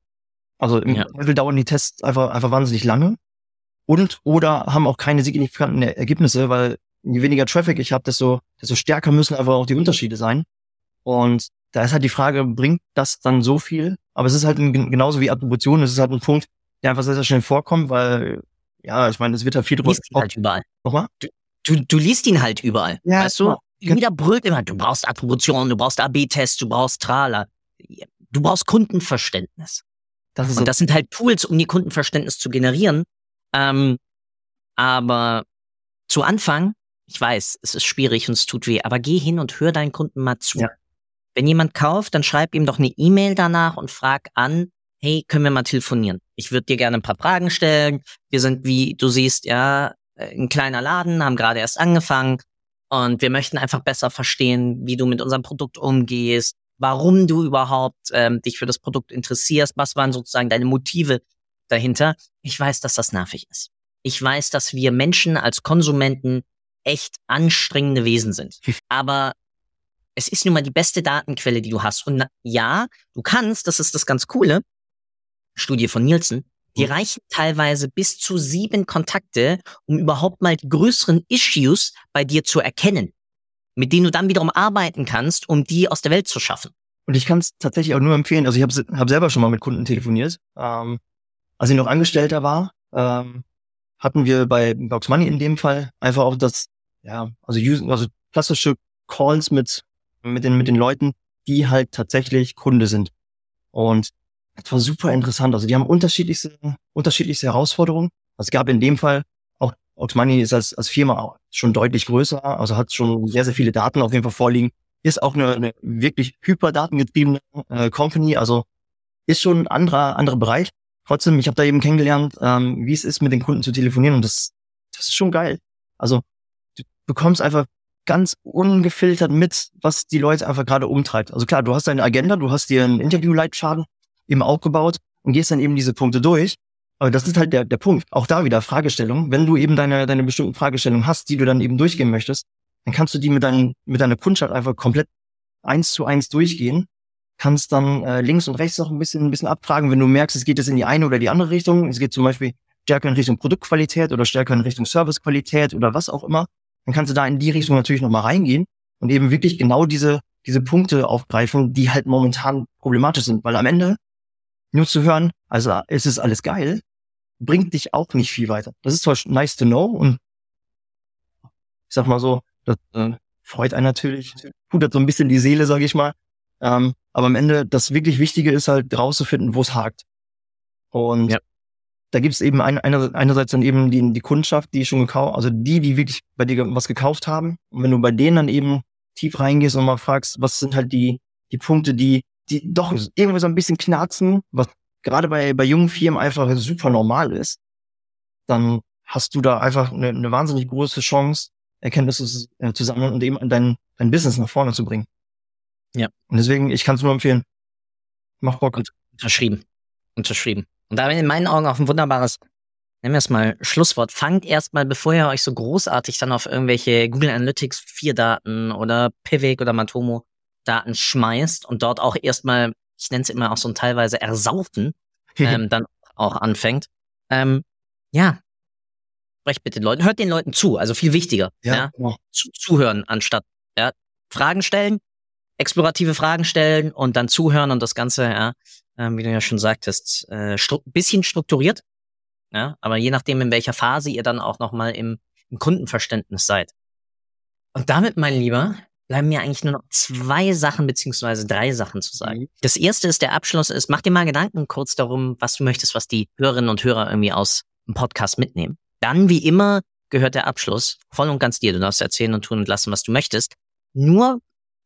Also im ja. Zweifel dauern die Tests einfach, einfach wahnsinnig lange und oder haben auch keine signifikanten Ergebnisse, weil je weniger Traffic ich habe, desto, desto stärker müssen einfach auch die Unterschiede sein. Und da ist halt die Frage, bringt das dann so viel? Aber es ist halt ein, genauso wie Attribution, es ist halt ein Punkt, der einfach sehr, sehr schnell vorkommt, weil, ja, ich meine, es wird ja viel drüber. Liest ihn halt überall. Nochmal? Du, du, du liest ihn halt überall. Ja, weißt du? Jeder brüllt immer, du brauchst Attribution, du brauchst AB-Tests, du brauchst Trala. Du brauchst Kundenverständnis. Das ist und das sind halt Tools, um die Kundenverständnis zu generieren. Ähm, aber zu Anfang, ich weiß, es ist schwierig und es tut weh, aber geh hin und hör deinen Kunden mal zu. Ja. Wenn jemand kauft, dann schreib ihm doch eine E-Mail danach und frag an, hey, können wir mal telefonieren? Ich würde dir gerne ein paar Fragen stellen. Wir sind, wie du siehst, ja, ein kleiner Laden, haben gerade erst angefangen und wir möchten einfach besser verstehen, wie du mit unserem Produkt umgehst, warum du überhaupt ähm, dich für das Produkt interessierst, was waren sozusagen deine Motive dahinter. Ich weiß, dass das nervig ist. Ich weiß, dass wir Menschen als Konsumenten echt anstrengende Wesen sind. Aber es ist nun mal die beste Datenquelle, die du hast. Und ja, du kannst, das ist das ganz Coole, Studie von Nielsen, die mhm. reichen teilweise bis zu sieben Kontakte, um überhaupt mal die größeren Issues bei dir zu erkennen, mit denen du dann wiederum arbeiten kannst, um die aus der Welt zu schaffen. Und ich kann es tatsächlich auch nur empfehlen. Also ich habe hab selber schon mal mit Kunden telefoniert. Ähm, als ich noch Angestellter war, ähm, hatten wir bei Box Money in dem Fall einfach auch das, ja, also, also klassische Calls mit, mit den, mit den Leuten, die halt tatsächlich Kunde sind. Und das war super interessant. Also die haben unterschiedlichste, unterschiedlichste Herausforderungen. Es gab in dem Fall auch, Oxmoney ist als, als Firma schon deutlich größer, also hat schon sehr, sehr viele Daten auf jeden Fall vorliegen. Ist auch eine, eine wirklich hyperdatengetriebene äh, Company, also ist schon ein anderer, anderer Bereich. Trotzdem, ich habe da eben kennengelernt, ähm, wie es ist, mit den Kunden zu telefonieren und das, das ist schon geil. Also du bekommst einfach ganz ungefiltert mit, was die Leute einfach gerade umtreibt. Also klar, du hast deine Agenda, du hast dir einen Interview-Leitschaden eben aufgebaut und gehst dann eben diese Punkte durch. Aber das ist halt der, der Punkt. Auch da wieder Fragestellung. Wenn du eben deine, deine bestimmten Fragestellungen hast, die du dann eben durchgehen möchtest, dann kannst du die mit, deinen, mit deiner Kundschaft einfach komplett eins zu eins durchgehen. Kannst dann äh, links und rechts noch ein bisschen, ein bisschen abfragen, wenn du merkst, es geht jetzt in die eine oder die andere Richtung. Es geht zum Beispiel stärker in Richtung Produktqualität oder stärker in Richtung Servicequalität oder was auch immer. Dann kannst du da in die Richtung natürlich nochmal reingehen und eben wirklich genau diese, diese Punkte aufgreifen, die halt momentan problematisch sind. Weil am Ende nur zu hören, also es ist alles geil, bringt dich auch nicht viel weiter. Das ist zwar nice to know und ich sag mal so, das äh, freut einen natürlich, pudert so ein bisschen die Seele, sage ich mal. Ähm, aber am Ende, das wirklich Wichtige ist halt rauszufinden, wo es hakt. Und ja. da gibt es eben ein, einer, einerseits dann eben die, die Kundschaft, die schon gekauft, also die, die wirklich bei dir was gekauft haben. Und wenn du bei denen dann eben tief reingehst und mal fragst, was sind halt die, die Punkte, die die doch irgendwie so ein bisschen knarzen, was gerade bei, bei jungen Firmen einfach super normal ist, dann hast du da einfach eine, eine wahnsinnig große Chance, Erkenntnisse äh, zu sammeln und eben dein, dein Business nach vorne zu bringen. Ja. Und deswegen, ich kann es nur empfehlen. Mach Bock. Und unterschrieben. Unterschrieben. Und damit in meinen Augen auch ein wunderbares, nennen wir es mal, Schlusswort. Fangt erstmal, bevor ihr euch so großartig dann auf irgendwelche Google Analytics 4 Daten oder Pivik oder Matomo Daten schmeißt und dort auch erstmal, ich nenne es immer auch so ein teilweise Ersaufen, [laughs] ähm, dann auch anfängt. Ähm, ja, sprecht bitte den Leuten, hört den Leuten zu, also viel wichtiger. Ja, ja? Genau. Zu, zuhören anstatt ja, Fragen stellen, explorative Fragen stellen und dann zuhören und das Ganze, ja, äh, wie du ja schon sagtest, äh, stru bisschen strukturiert. Ja, aber je nachdem, in welcher Phase ihr dann auch nochmal im, im Kundenverständnis seid. Und damit, mein Lieber, bleiben mir eigentlich nur noch zwei Sachen beziehungsweise drei Sachen zu sagen. Mhm. Das erste ist, der Abschluss ist, mach dir mal Gedanken kurz darum, was du möchtest, was die Hörerinnen und Hörer irgendwie aus dem Podcast mitnehmen. Dann, wie immer, gehört der Abschluss voll und ganz dir. Du darfst erzählen und tun und lassen, was du möchtest. Nur,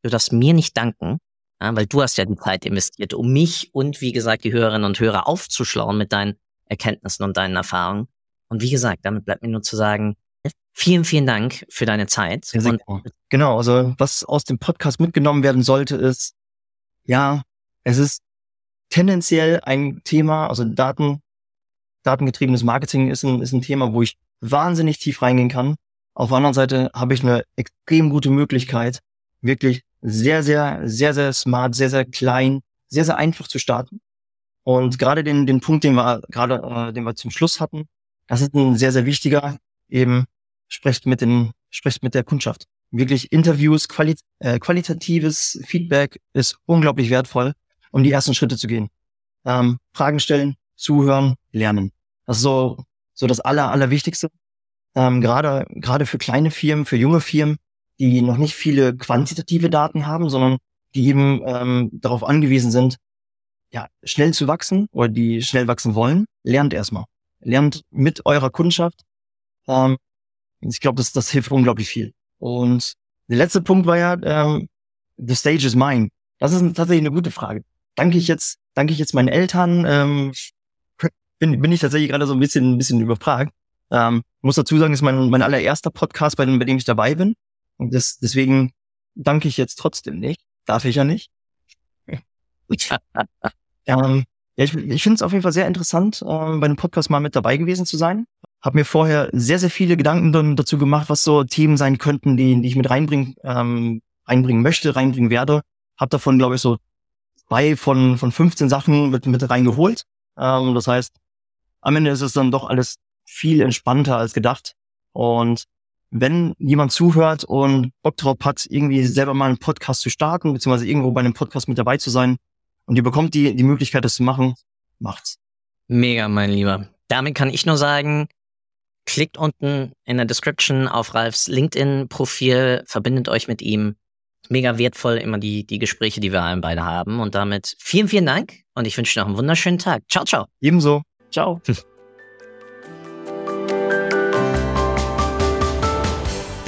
du darfst mir nicht danken, ja, weil du hast ja die Zeit investiert, um mich und, wie gesagt, die Hörerinnen und Hörer aufzuschlauen mit deinen Erkenntnissen und deinen Erfahrungen. Und wie gesagt, damit bleibt mir nur zu sagen, Vielen, vielen Dank für deine Zeit. Ja, und genau, also was aus dem Podcast mitgenommen werden sollte, ist, ja, es ist tendenziell ein Thema, also Daten datengetriebenes Marketing ist ein, ist ein Thema, wo ich wahnsinnig tief reingehen kann. Auf der anderen Seite habe ich eine extrem gute Möglichkeit, wirklich sehr, sehr, sehr, sehr smart, sehr, sehr klein, sehr, sehr einfach zu starten. Und gerade den, den Punkt, den wir gerade, äh, den wir zum Schluss hatten, das ist ein sehr, sehr wichtiger, eben sprecht mit den, sprecht mit der Kundschaft. Wirklich Interviews, quali äh, qualitatives Feedback ist unglaublich wertvoll, um die ersten Schritte zu gehen. Ähm, Fragen stellen, zuhören, lernen. Das ist so, so das aller, allerwichtigste. Ähm, gerade, gerade für kleine Firmen, für junge Firmen, die noch nicht viele quantitative Daten haben, sondern die eben ähm, darauf angewiesen sind, ja, schnell zu wachsen oder die schnell wachsen wollen, lernt erstmal. Lernt mit eurer Kundschaft. Ähm, ich glaube, das, das hilft unglaublich viel. Und der letzte Punkt war ja, ähm, the stage is mine. Das ist tatsächlich eine gute Frage. Danke ich jetzt, danke ich jetzt meinen Eltern, ähm, bin, bin ich tatsächlich gerade so ein bisschen, ein bisschen überfragt. Ähm, muss dazu sagen, ist mein, mein allererster Podcast, bei dem, bei dem ich dabei bin. Und das, deswegen danke ich jetzt trotzdem nicht. Darf ich ja nicht. [laughs] ähm, ja, ich ich finde es auf jeden Fall sehr interessant, ähm, bei dem Podcast mal mit dabei gewesen zu sein. Hab mir vorher sehr, sehr viele Gedanken dazu gemacht, was so Themen sein könnten, die, die ich mit reinbringen, ähm, reinbringen möchte, reinbringen werde. Hab davon, glaube ich, so zwei von, von 15 Sachen mit, mit reingeholt. Ähm, das heißt, am Ende ist es dann doch alles viel entspannter als gedacht. Und wenn jemand zuhört und Bock drauf hat, irgendwie selber mal einen Podcast zu starten, beziehungsweise irgendwo bei einem Podcast mit dabei zu sein und ihr bekommt die, die Möglichkeit, das zu machen, macht's. Mega, mein Lieber. Damit kann ich nur sagen, klickt unten in der Description auf Ralfs LinkedIn-Profil, verbindet euch mit ihm. Mega wertvoll immer die, die Gespräche, die wir allen beide haben. Und damit vielen, vielen Dank und ich wünsche noch einen wunderschönen Tag. Ciao, ciao. Ebenso. Ciao. [laughs]